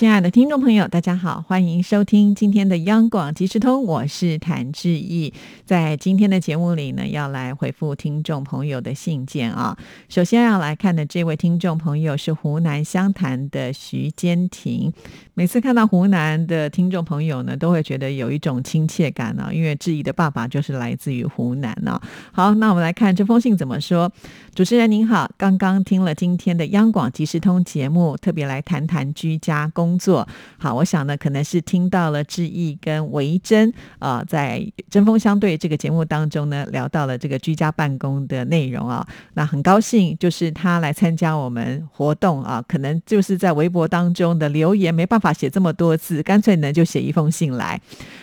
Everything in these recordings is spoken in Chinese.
亲爱的听众朋友，大家好，欢迎收听今天的央广即时通，我是谭志毅。在今天的节目里呢，要来回复听众朋友的信件啊。首先要来看的这位听众朋友是湖南湘潭的徐坚婷。每次看到湖南的听众朋友呢，都会觉得有一种亲切感啊，因为志毅的爸爸就是来自于湖南啊。好，那我们来看这封信怎么说。主持人您好，刚刚听了今天的央广即时通节目，特别来谈谈居家工作。好，我想呢，可能是听到了志毅跟维珍啊，在针锋相对这个节目当中呢，聊到了这个居家办公的内容啊。那很高兴，就是他来参加我们活动啊，可能就是在微博当中的留言没办法写这么多字，干脆呢就写一封信来。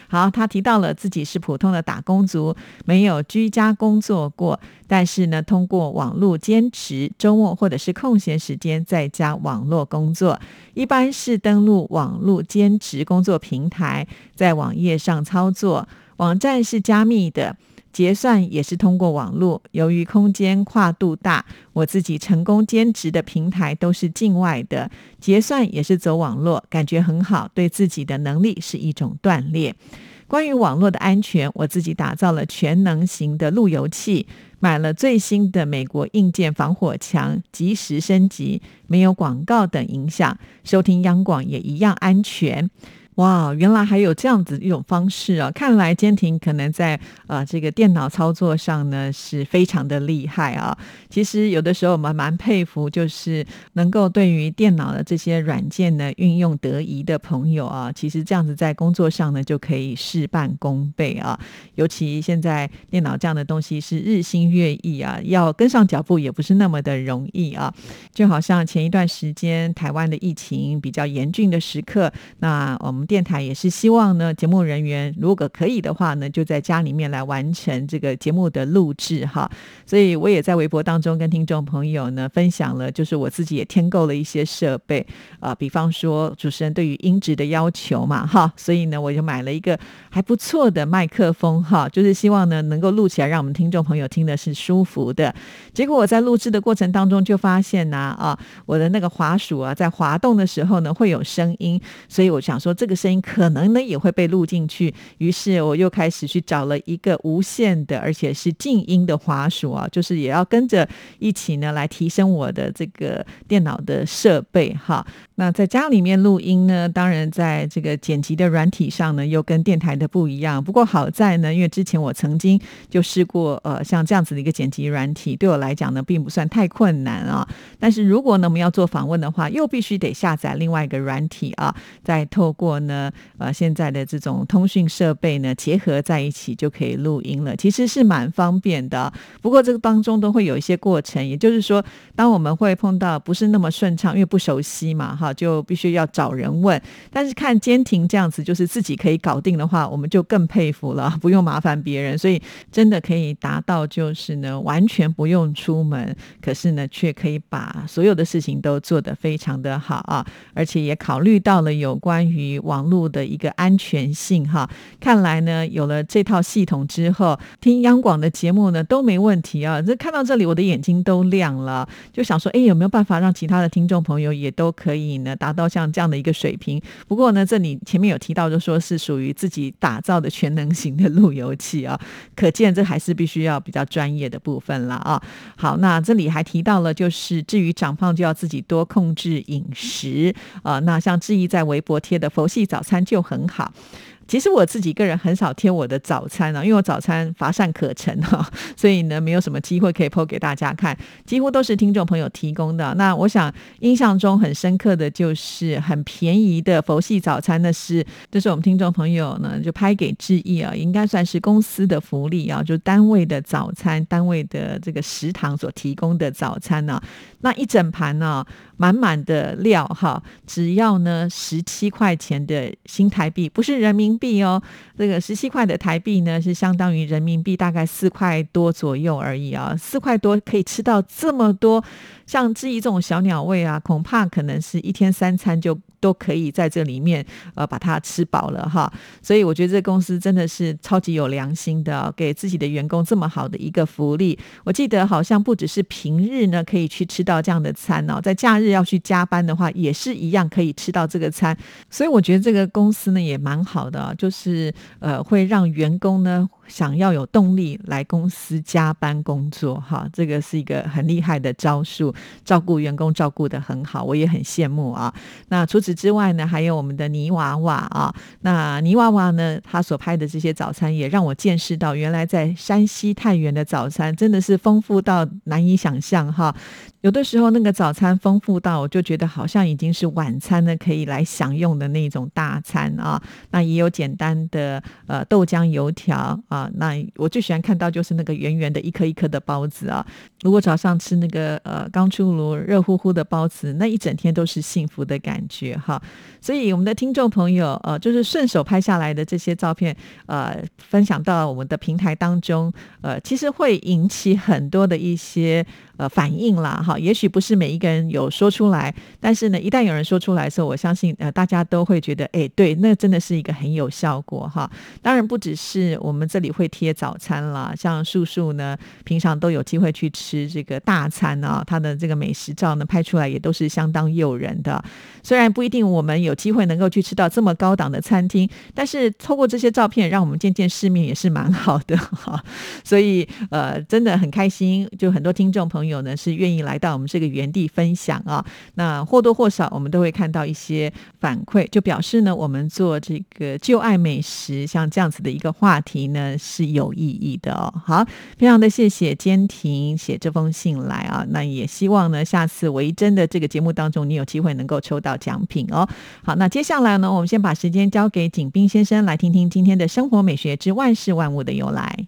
好，他提到了自己是普通的打工族，没有居家工作过，但是呢，通过网络兼职，周末或者是空闲时间在家网络工作，一般是登录网络兼职工作平台，在网页上操作，网站是加密的。结算也是通过网络，由于空间跨度大，我自己成功兼职的平台都是境外的，结算也是走网络，感觉很好，对自己的能力是一种锻炼。关于网络的安全，我自己打造了全能型的路由器，买了最新的美国硬件防火墙，及时升级，没有广告等影响，收听央广也一样安全。哇，原来还有这样子一种方式啊！看来坚挺可能在呃这个电脑操作上呢是非常的厉害啊。其实有的时候我们蛮佩服，就是能够对于电脑的这些软件呢运用得宜的朋友啊。其实这样子在工作上呢就可以事半功倍啊。尤其现在电脑这样的东西是日新月异啊，要跟上脚步也不是那么的容易啊。就好像前一段时间台湾的疫情比较严峻的时刻，那我们。电台也是希望呢，节目人员如果可以的话呢，就在家里面来完成这个节目的录制哈。所以我也在微博当中跟听众朋友呢分享了，就是我自己也添购了一些设备啊，比方说主持人对于音质的要求嘛哈，所以呢我就买了一个还不错的麦克风哈，就是希望呢能够录起来，让我们听众朋友听的是舒服的。结果我在录制的过程当中就发现呢啊，我的那个滑鼠啊在滑动的时候呢会有声音，所以我想说这个。声音可能呢也会被录进去，于是我又开始去找了一个无线的，而且是静音的滑鼠啊，就是也要跟着一起呢来提升我的这个电脑的设备哈。那在家里面录音呢，当然在这个剪辑的软体上呢又跟电台的不一样。不过好在呢，因为之前我曾经就试过呃像这样子的一个剪辑软体，对我来讲呢并不算太困难啊。但是如果呢我们要做访问的话，又必须得下载另外一个软体啊，再透过。呢，呃，现在的这种通讯设备呢，结合在一起就可以录音了，其实是蛮方便的。不过这个当中都会有一些过程，也就是说，当我们会碰到不是那么顺畅，因为不熟悉嘛，哈，就必须要找人问。但是看监听这样子，就是自己可以搞定的话，我们就更佩服了，不用麻烦别人，所以真的可以达到就是呢，完全不用出门，可是呢，却可以把所有的事情都做得非常的好啊，而且也考虑到了有关于网。网络的一个安全性哈，看来呢有了这套系统之后，听央广的节目呢都没问题啊。这看到这里，我的眼睛都亮了，就想说，哎，有没有办法让其他的听众朋友也都可以呢达到像这样的一个水平？不过呢，这里前面有提到，就说是属于自己打造的全能型的路由器啊，可见这还是必须要比较专业的部分了啊。好，那这里还提到了，就是至于长胖就要自己多控制饮食啊。那像志毅在微博贴的佛系。早餐就很好。其实我自己个人很少贴我的早餐啊，因为我早餐乏善可陈哈，所以呢没有什么机会可以 PO 给大家看，几乎都是听众朋友提供的。那我想印象中很深刻的就是很便宜的佛系早餐，那是这是我们听众朋友呢就拍给志毅啊，应该算是公司的福利啊，就单位的早餐，单位的这个食堂所提供的早餐呢，那一整盘呢满满的料哈，只要呢十七块钱的新台币，不是人民。币哦。这个十七块的台币呢，是相当于人民币大概四块多左右而已啊。四块多可以吃到这么多，像至于这种小鸟胃啊，恐怕可能是一天三餐就。都可以在这里面呃把它吃饱了哈，所以我觉得这公司真的是超级有良心的，给自己的员工这么好的一个福利。我记得好像不只是平日呢可以去吃到这样的餐哦，在假日要去加班的话也是一样可以吃到这个餐。所以我觉得这个公司呢也蛮好的，就是呃会让员工呢。想要有动力来公司加班工作，哈，这个是一个很厉害的招数，照顾员工照顾的很好，我也很羡慕啊。那除此之外呢，还有我们的泥娃娃啊，那泥娃娃呢，他所拍的这些早餐也让我见识到，原来在山西太原的早餐真的是丰富到难以想象哈。有的时候那个早餐丰富到，我就觉得好像已经是晚餐呢可以来享用的那种大餐啊。那也有简单的呃豆浆油条啊。啊，那我最喜欢看到就是那个圆圆的一颗一颗的包子啊。如果早上吃那个呃刚出炉热乎乎的包子，那一整天都是幸福的感觉哈。所以我们的听众朋友呃，就是顺手拍下来的这些照片呃，分享到我们的平台当中呃，其实会引起很多的一些。呃，反应啦，哈，也许不是每一个人有说出来，但是呢，一旦有人说出来的时候，我相信呃，大家都会觉得，哎，对，那真的是一个很有效果哈。当然，不只是我们这里会贴早餐啦，像素素呢，平常都有机会去吃这个大餐啊，他的这个美食照呢拍出来也都是相当诱人的。虽然不一定我们有机会能够去吃到这么高档的餐厅，但是透过这些照片，让我们见见世面也是蛮好的哈。所以呃，真的很开心，就很多听众朋友。友呢是愿意来到我们这个原地分享啊，那或多或少我们都会看到一些反馈，就表示呢，我们做这个旧爱美食像这样子的一个话题呢是有意义的哦。好，非常的谢谢坚婷写这封信来啊，那也希望呢下次维珍的这个节目当中，你有机会能够抽到奖品哦。好，那接下来呢，我们先把时间交给景斌先生来听听今天的生活美学之万事万物的由来。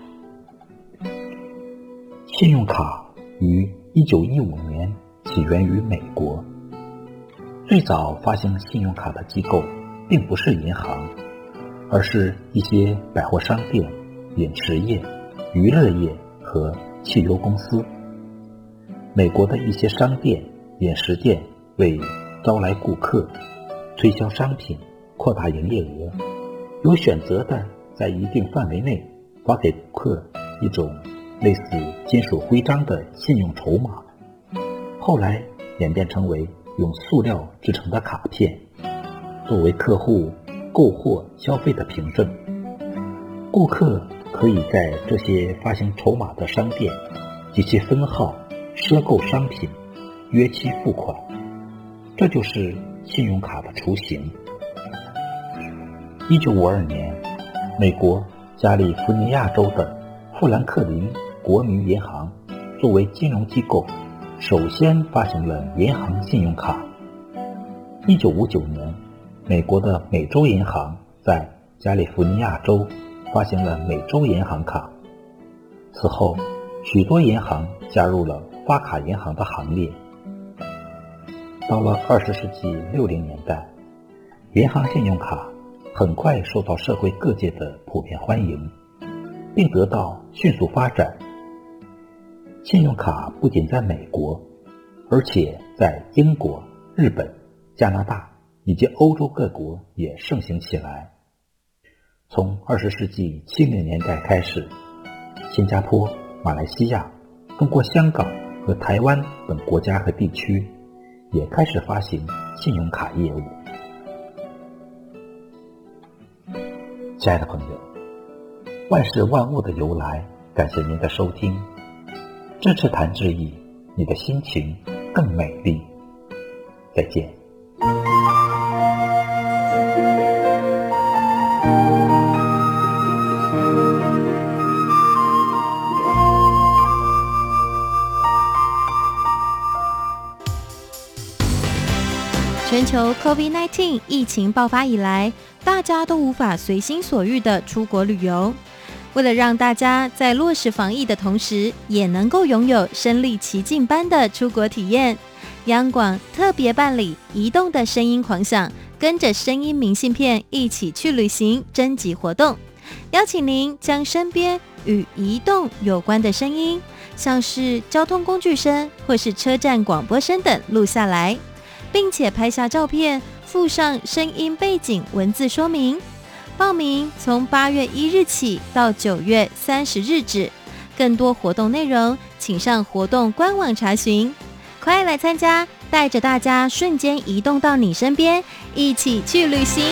信用卡于一九一五年起源于美国。最早发行信用卡的机构并不是银行，而是一些百货商店、饮食业、娱乐业和汽油公司。美国的一些商店、饮食店为招来顾客、推销商品、扩大营业额，有选择的在一定范围内发给顾客一种。类似金属徽章的信用筹码，后来演变成为用塑料制成的卡片，作为客户购货消费的凭证。顾客可以在这些发行筹码的商店及其分号赊购商品，约期付款。这就是信用卡的雏形。一九五二年，美国加利福尼亚州的富兰克林。国民银行作为金融机构，首先发行了银行信用卡。一九五九年，美国的美洲银行在加利福尼亚州发行了美洲银行卡。此后，许多银行加入了发卡银行的行列。到了二十世纪六零年代，银行信用卡很快受到社会各界的普遍欢迎，并得到迅速发展。信用卡不仅在美国，而且在英国、日本、加拿大以及欧洲各国也盛行起来。从二十世纪七零年代开始，新加坡、马来西亚、中国香港和台湾等国家和地区也开始发行信用卡业务。亲爱的朋友，万事万物的由来。感谢您的收听，这次谈志意，你的心情更美丽。再见。全球 COVID-19 疫情爆发以来，大家都无法随心所欲的出国旅游。为了让大家在落实防疫的同时，也能够拥有身临其境般的出国体验，央广特别办理“移动的声音狂想”，跟着声音明信片一起去旅行征集活动，邀请您将身边与移动有关的声音，像是交通工具声或是车站广播声等录下来。并且拍下照片，附上声音背景文字说明。报名从八月一日起到九月三十日止。更多活动内容，请上活动官网查询。快来参加，带着大家瞬间移动到你身边，一起去旅行。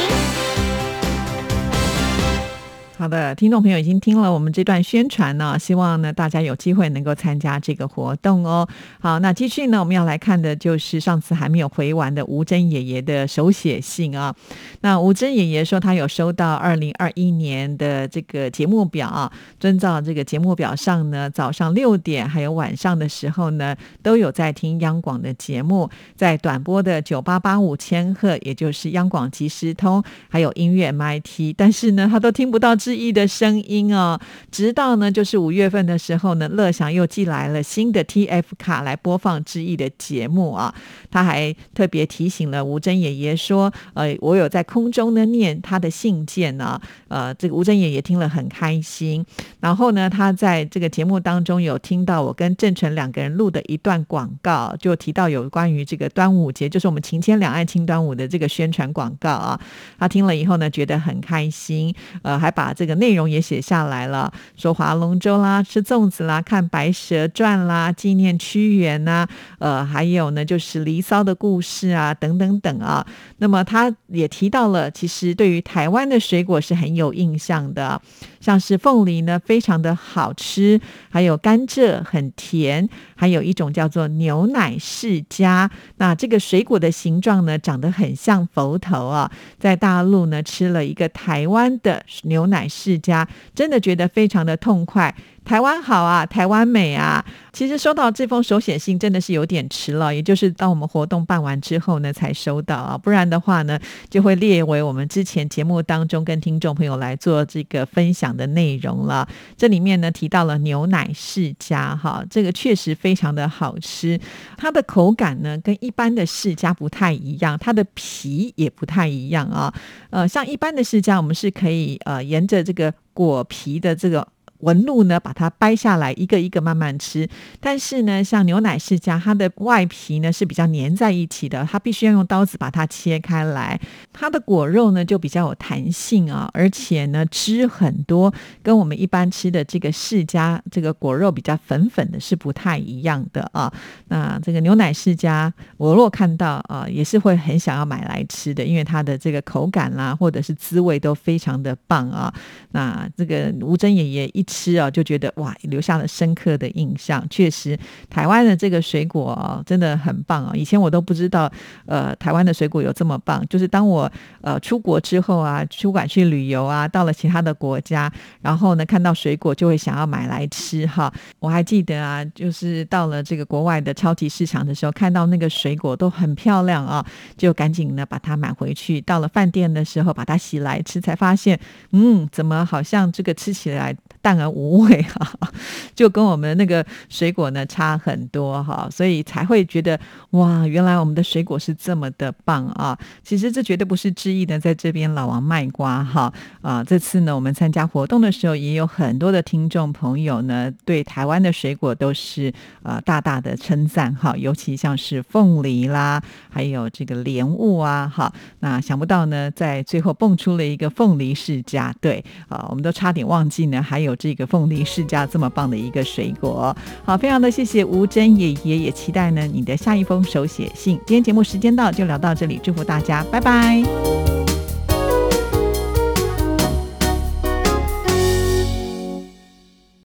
好的，听众朋友已经听了我们这段宣传呢，希望呢大家有机会能够参加这个活动哦。好，那继续呢，我们要来看的就是上次还没有回完的吴珍爷爷的手写信啊。那吴珍爷爷说他有收到二零二一年的这个节目表啊，遵照这个节目表上呢，早上六点还有晚上的时候呢，都有在听央广的节目，在短波的九八八五千赫，也就是央广即时通，还有音乐 MIT，但是呢，他都听不到。志毅的声音哦，直到呢，就是五月份的时候呢，乐享又寄来了新的 TF 卡来播放之意的节目啊。他还特别提醒了吴珍爷爷说：“呃，我有在空中呢念他的信件呢。”呃，这个吴珍爷爷听了很开心。然后呢，他在这个节目当中有听到我跟郑纯两个人录的一段广告，就提到有关于这个端午节，就是我们情牵两岸庆端午的这个宣传广告啊。他听了以后呢，觉得很开心，呃，还把。这个内容也写下来了，说划龙舟啦，吃粽子啦，看白蛇传啦，纪念屈原呐，呃，还有呢，就是《离骚》的故事啊，等等等啊。那么他也提到了，其实对于台湾的水果是很有印象的，像是凤梨呢，非常的好吃，还有甘蔗很甜，还有一种叫做牛奶世家。那这个水果的形状呢，长得很像佛头啊，在大陆呢吃了一个台湾的牛奶。世家真的觉得非常的痛快。台湾好啊，台湾美啊！其实收到这封手写信真的是有点迟了，也就是当我们活动办完之后呢才收到啊，不然的话呢就会列为我们之前节目当中跟听众朋友来做这个分享的内容了。这里面呢提到了牛奶世家哈，这个确实非常的好吃，它的口感呢跟一般的世家不太一样，它的皮也不太一样啊。呃，像一般的世家，我们是可以呃沿着这个果皮的这个。纹路呢，把它掰下来，一个一个慢慢吃。但是呢，像牛奶世家，它的外皮呢是比较粘在一起的，它必须要用刀子把它切开来。它的果肉呢就比较有弹性啊，而且呢汁很多，跟我们一般吃的这个世家这个果肉比较粉粉的，是不太一样的啊。那这个牛奶世家，我若看到啊，也是会很想要买来吃的，因为它的这个口感啦，或者是滋味都非常的棒啊。那这个吴珍爷爷一。吃啊，就觉得哇，留下了深刻的印象。确实，台湾的这个水果啊，真的很棒啊！以前我都不知道，呃，台湾的水果有这么棒。就是当我呃出国之后啊，出馆去旅游啊，到了其他的国家，然后呢，看到水果就会想要买来吃哈。我还记得啊，就是到了这个国外的超级市场的时候，看到那个水果都很漂亮啊，就赶紧呢把它买回去。到了饭店的时候，把它洗来吃，才发现，嗯，怎么好像这个吃起来。淡而无味哈，就跟我们那个水果呢差很多哈，所以才会觉得哇，原来我们的水果是这么的棒啊！其实这绝对不是之意的，在这边老王卖瓜哈啊！这次呢，我们参加活动的时候，也有很多的听众朋友呢，对台湾的水果都是呃大大的称赞哈，尤其像是凤梨啦，还有这个莲雾啊哈，那想不到呢，在最后蹦出了一个凤梨世家，对啊，我们都差点忘记呢，还有。这个凤梨世家这么棒的一个水果，好，非常的谢谢吴珍爷爷，也期待呢你的下一封手写信。今天节目时间到，就聊到这里，祝福大家，拜拜。